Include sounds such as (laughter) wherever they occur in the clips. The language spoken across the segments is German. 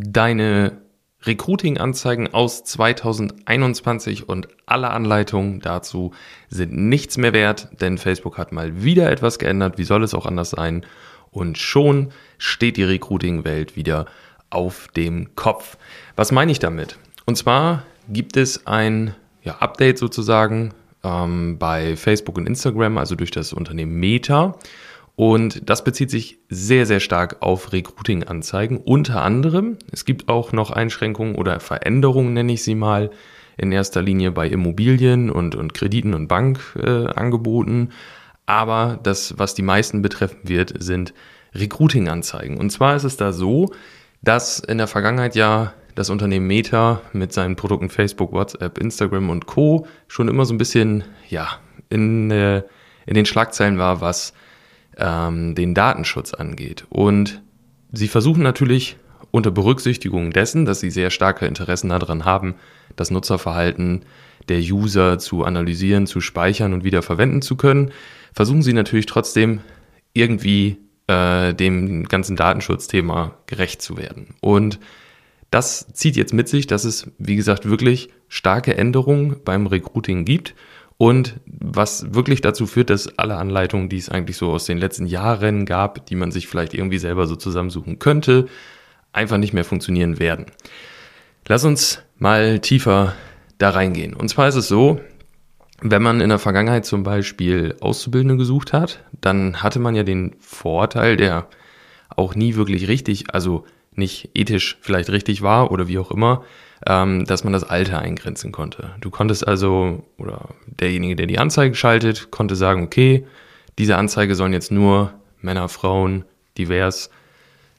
deine Recruiting-Anzeigen aus 2021 und alle Anleitungen dazu sind nichts mehr wert, denn Facebook hat mal wieder etwas geändert. Wie soll es auch anders sein? Und schon steht die Recruiting-Welt wieder auf dem Kopf. Was meine ich damit? Und zwar gibt es ein ja, Update sozusagen ähm, bei Facebook und Instagram, also durch das Unternehmen Meta. Und das bezieht sich sehr, sehr stark auf Recruiting-Anzeigen. Unter anderem, es gibt auch noch Einschränkungen oder Veränderungen, nenne ich sie mal, in erster Linie bei Immobilien und, und Krediten und Bankangeboten. Äh, Aber das, was die meisten betreffen wird, sind Recruiting-Anzeigen. Und zwar ist es da so, dass in der Vergangenheit ja das Unternehmen Meta mit seinen Produkten Facebook, WhatsApp, Instagram und Co. schon immer so ein bisschen, ja, in, äh, in den Schlagzeilen war, was ähm, den Datenschutz angeht. Und sie versuchen natürlich unter Berücksichtigung dessen, dass sie sehr starke Interessen daran haben, das Nutzerverhalten der User zu analysieren, zu speichern und wieder verwenden zu können, versuchen sie natürlich trotzdem irgendwie äh, dem ganzen Datenschutzthema gerecht zu werden. Und das zieht jetzt mit sich, dass es, wie gesagt, wirklich starke Änderungen beim Recruiting gibt und was wirklich dazu führt, dass alle Anleitungen, die es eigentlich so aus den letzten Jahren gab, die man sich vielleicht irgendwie selber so zusammensuchen könnte, einfach nicht mehr funktionieren werden. Lass uns mal tiefer da reingehen. Und zwar ist es so, wenn man in der Vergangenheit zum Beispiel Auszubildende gesucht hat, dann hatte man ja den Vorteil, der auch nie wirklich richtig, also nicht ethisch vielleicht richtig war oder wie auch immer, ähm, dass man das Alter eingrenzen konnte. Du konntest also, oder derjenige, der die Anzeige schaltet, konnte sagen, okay, diese Anzeige sollen jetzt nur Männer, Frauen, divers,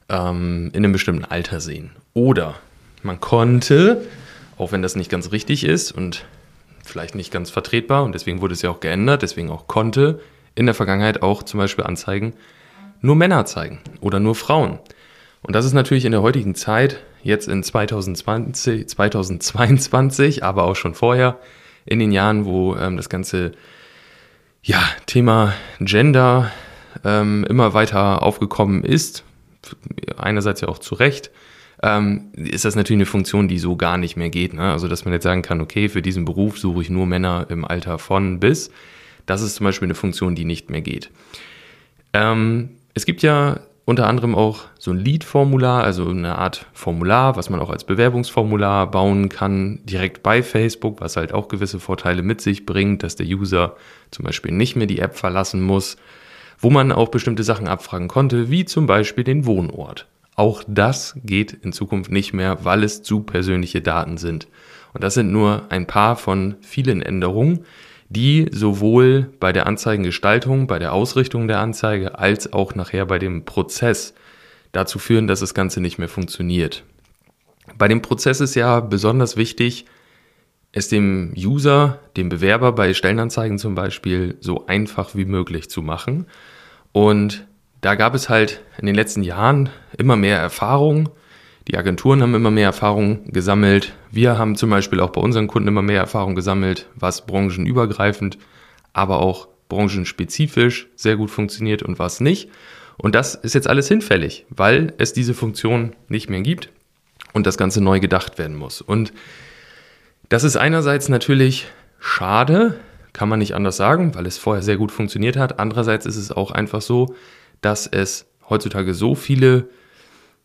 ähm, in einem bestimmten Alter sehen. Oder man konnte, auch wenn das nicht ganz richtig ist und vielleicht nicht ganz vertretbar, und deswegen wurde es ja auch geändert, deswegen auch konnte in der Vergangenheit auch zum Beispiel Anzeigen nur Männer zeigen oder nur Frauen. Und das ist natürlich in der heutigen Zeit, jetzt in 2020, 2022, aber auch schon vorher, in den Jahren, wo ähm, das ganze ja, Thema Gender ähm, immer weiter aufgekommen ist, einerseits ja auch zu Recht, ähm, ist das natürlich eine Funktion, die so gar nicht mehr geht. Ne? Also, dass man jetzt sagen kann, okay, für diesen Beruf suche ich nur Männer im Alter von bis. Das ist zum Beispiel eine Funktion, die nicht mehr geht. Ähm, es gibt ja unter anderem auch so ein Lead-Formular, also eine Art Formular, was man auch als Bewerbungsformular bauen kann, direkt bei Facebook, was halt auch gewisse Vorteile mit sich bringt, dass der User zum Beispiel nicht mehr die App verlassen muss, wo man auch bestimmte Sachen abfragen konnte, wie zum Beispiel den Wohnort. Auch das geht in Zukunft nicht mehr, weil es zu persönliche Daten sind. Und das sind nur ein paar von vielen Änderungen, die sowohl bei der Anzeigengestaltung, bei der Ausrichtung der Anzeige als auch nachher bei dem Prozess dazu führen, dass das Ganze nicht mehr funktioniert. Bei dem Prozess ist ja besonders wichtig, es dem User, dem Bewerber bei Stellenanzeigen zum Beispiel so einfach wie möglich zu machen. Und da gab es halt in den letzten Jahren immer mehr Erfahrung, die Agenturen haben immer mehr Erfahrung gesammelt. Wir haben zum Beispiel auch bei unseren Kunden immer mehr Erfahrung gesammelt, was branchenübergreifend, aber auch branchenspezifisch sehr gut funktioniert und was nicht. Und das ist jetzt alles hinfällig, weil es diese Funktion nicht mehr gibt und das Ganze neu gedacht werden muss. Und das ist einerseits natürlich schade, kann man nicht anders sagen, weil es vorher sehr gut funktioniert hat. Andererseits ist es auch einfach so, dass es heutzutage so viele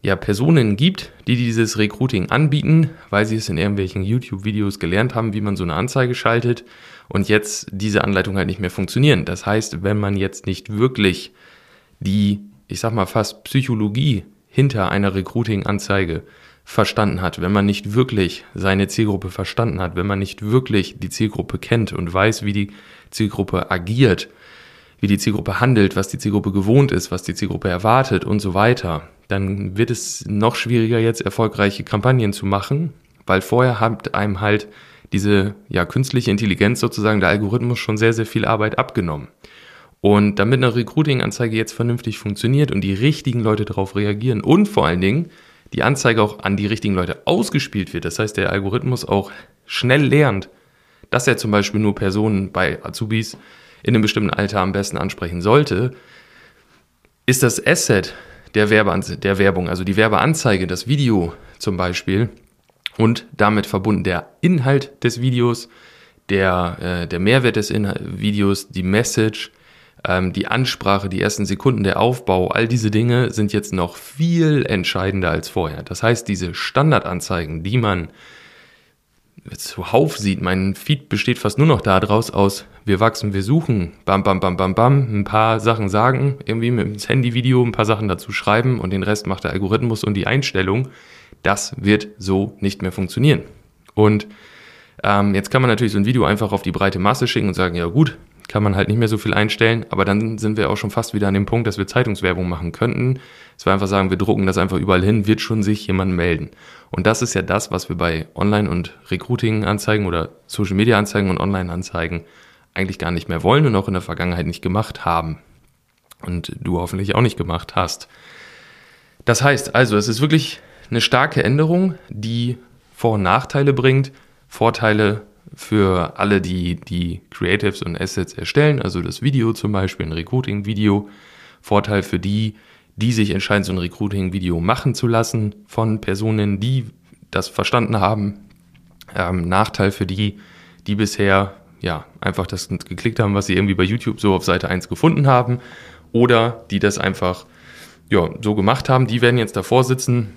ja, Personen gibt, die dieses Recruiting anbieten, weil sie es in irgendwelchen YouTube-Videos gelernt haben, wie man so eine Anzeige schaltet und jetzt diese Anleitung halt nicht mehr funktionieren. Das heißt, wenn man jetzt nicht wirklich die, ich sag mal fast Psychologie hinter einer Recruiting-Anzeige verstanden hat, wenn man nicht wirklich seine Zielgruppe verstanden hat, wenn man nicht wirklich die Zielgruppe kennt und weiß, wie die Zielgruppe agiert, wie die Zielgruppe handelt, was die Zielgruppe gewohnt ist, was die Zielgruppe erwartet und so weiter, dann wird es noch schwieriger, jetzt erfolgreiche Kampagnen zu machen, weil vorher hat einem halt diese ja, künstliche Intelligenz sozusagen, der Algorithmus schon sehr, sehr viel Arbeit abgenommen. Und damit eine Recruiting-Anzeige jetzt vernünftig funktioniert und die richtigen Leute darauf reagieren und vor allen Dingen die Anzeige auch an die richtigen Leute ausgespielt wird, das heißt der Algorithmus auch schnell lernt, dass er zum Beispiel nur Personen bei Azubis in einem bestimmten Alter am besten ansprechen sollte, ist das Asset der, Werbeanze der Werbung, also die Werbeanzeige, das Video zum Beispiel und damit verbunden der Inhalt des Videos, der, äh, der Mehrwert des Inhalt Videos, die Message, ähm, die Ansprache, die ersten Sekunden, der Aufbau, all diese Dinge sind jetzt noch viel entscheidender als vorher. Das heißt, diese Standardanzeigen, die man zuhauf sieht, mein Feed besteht fast nur noch daraus aus, wir wachsen, wir suchen, bam, bam, bam, bam, bam, ein paar Sachen sagen, irgendwie mit dem Handyvideo ein paar Sachen dazu schreiben und den Rest macht der Algorithmus und die Einstellung. Das wird so nicht mehr funktionieren. Und ähm, jetzt kann man natürlich so ein Video einfach auf die breite Masse schicken und sagen, ja gut, kann man halt nicht mehr so viel einstellen, aber dann sind wir auch schon fast wieder an dem Punkt, dass wir Zeitungswerbung machen könnten. Dass wir einfach sagen, wir drucken das einfach überall hin, wird schon sich jemand melden. Und das ist ja das, was wir bei Online- und Recruiting-Anzeigen oder Social-Media-Anzeigen und Online-Anzeigen eigentlich gar nicht mehr wollen und auch in der Vergangenheit nicht gemacht haben. Und du hoffentlich auch nicht gemacht hast. Das heißt also, es ist wirklich eine starke Änderung, die Vor- und Nachteile bringt. Vorteile für alle, die die Creatives und Assets erstellen, also das Video zum Beispiel, ein Recruiting-Video. Vorteil für die, die sich entscheiden, so ein Recruiting-Video machen zu lassen von Personen, die das verstanden haben. Ähm, Nachteil für die, die bisher ja einfach das geklickt haben, was sie irgendwie bei YouTube so auf Seite 1 gefunden haben oder die das einfach ja, so gemacht haben, die werden jetzt davor sitzen,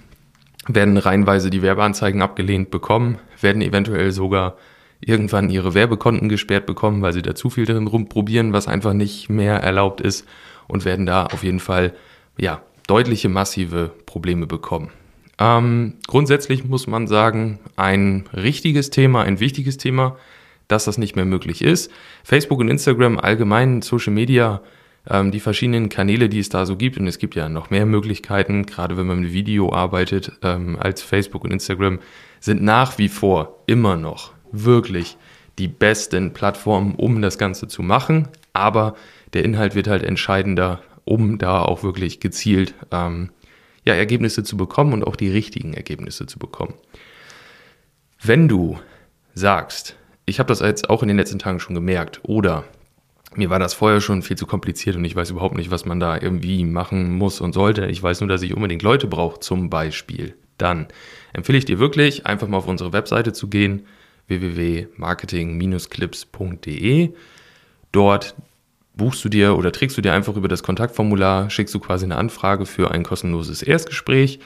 werden reihenweise die Werbeanzeigen abgelehnt bekommen, werden eventuell sogar irgendwann ihre Werbekonten gesperrt bekommen, weil sie da zu viel drin rumprobieren, was einfach nicht mehr erlaubt ist und werden da auf jeden Fall ja deutliche massive Probleme bekommen. Ähm, grundsätzlich muss man sagen, ein richtiges Thema, ein wichtiges Thema, dass das nicht mehr möglich ist. Facebook und Instagram allgemein, Social Media, ähm, die verschiedenen Kanäle, die es da so gibt, und es gibt ja noch mehr Möglichkeiten, gerade wenn man mit Video arbeitet, ähm, als Facebook und Instagram, sind nach wie vor immer noch wirklich die besten Plattformen, um das Ganze zu machen. Aber der Inhalt wird halt entscheidender, um da auch wirklich gezielt ähm, ja, Ergebnisse zu bekommen und auch die richtigen Ergebnisse zu bekommen. Wenn du sagst, ich habe das jetzt auch in den letzten Tagen schon gemerkt, oder mir war das vorher schon viel zu kompliziert und ich weiß überhaupt nicht, was man da irgendwie machen muss und sollte. Ich weiß nur, dass ich unbedingt Leute brauche, zum Beispiel. Dann empfehle ich dir wirklich, einfach mal auf unsere Webseite zu gehen, www.marketing-clips.de. Dort buchst du dir oder trägst du dir einfach über das Kontaktformular, schickst du quasi eine Anfrage für ein kostenloses Erstgespräch.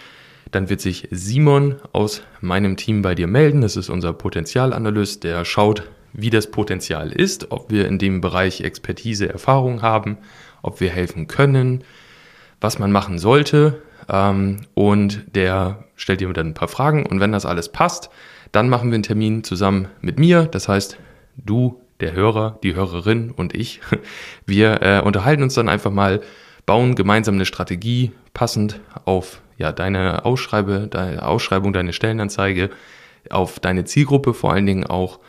Dann wird sich Simon aus meinem Team bei dir melden. Das ist unser Potenzialanalyst, der schaut, wie das Potenzial ist, ob wir in dem Bereich Expertise, Erfahrung haben, ob wir helfen können, was man machen sollte. Ähm, und der stellt dir dann ein paar Fragen. Und wenn das alles passt, dann machen wir einen Termin zusammen mit mir. Das heißt, du, der Hörer, die Hörerin und ich. (laughs) Wir äh, unterhalten uns dann einfach mal, bauen gemeinsam eine Strategie passend auf ja, deine Ausschreibe, deine Ausschreibung, deine Stellenanzeige, auf deine Zielgruppe vor allen Dingen auch.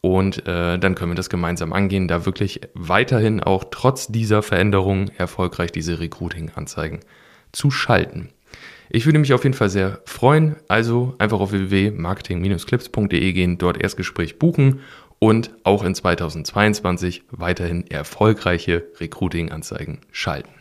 Und äh, dann können wir das gemeinsam angehen, da wirklich weiterhin auch trotz dieser Veränderung erfolgreich diese Recruiting-Anzeigen zu schalten. Ich würde mich auf jeden Fall sehr freuen. Also einfach auf www.marketing-clips.de gehen, dort Erstgespräch buchen und auch in 2022 weiterhin erfolgreiche Recruiting-Anzeigen schalten.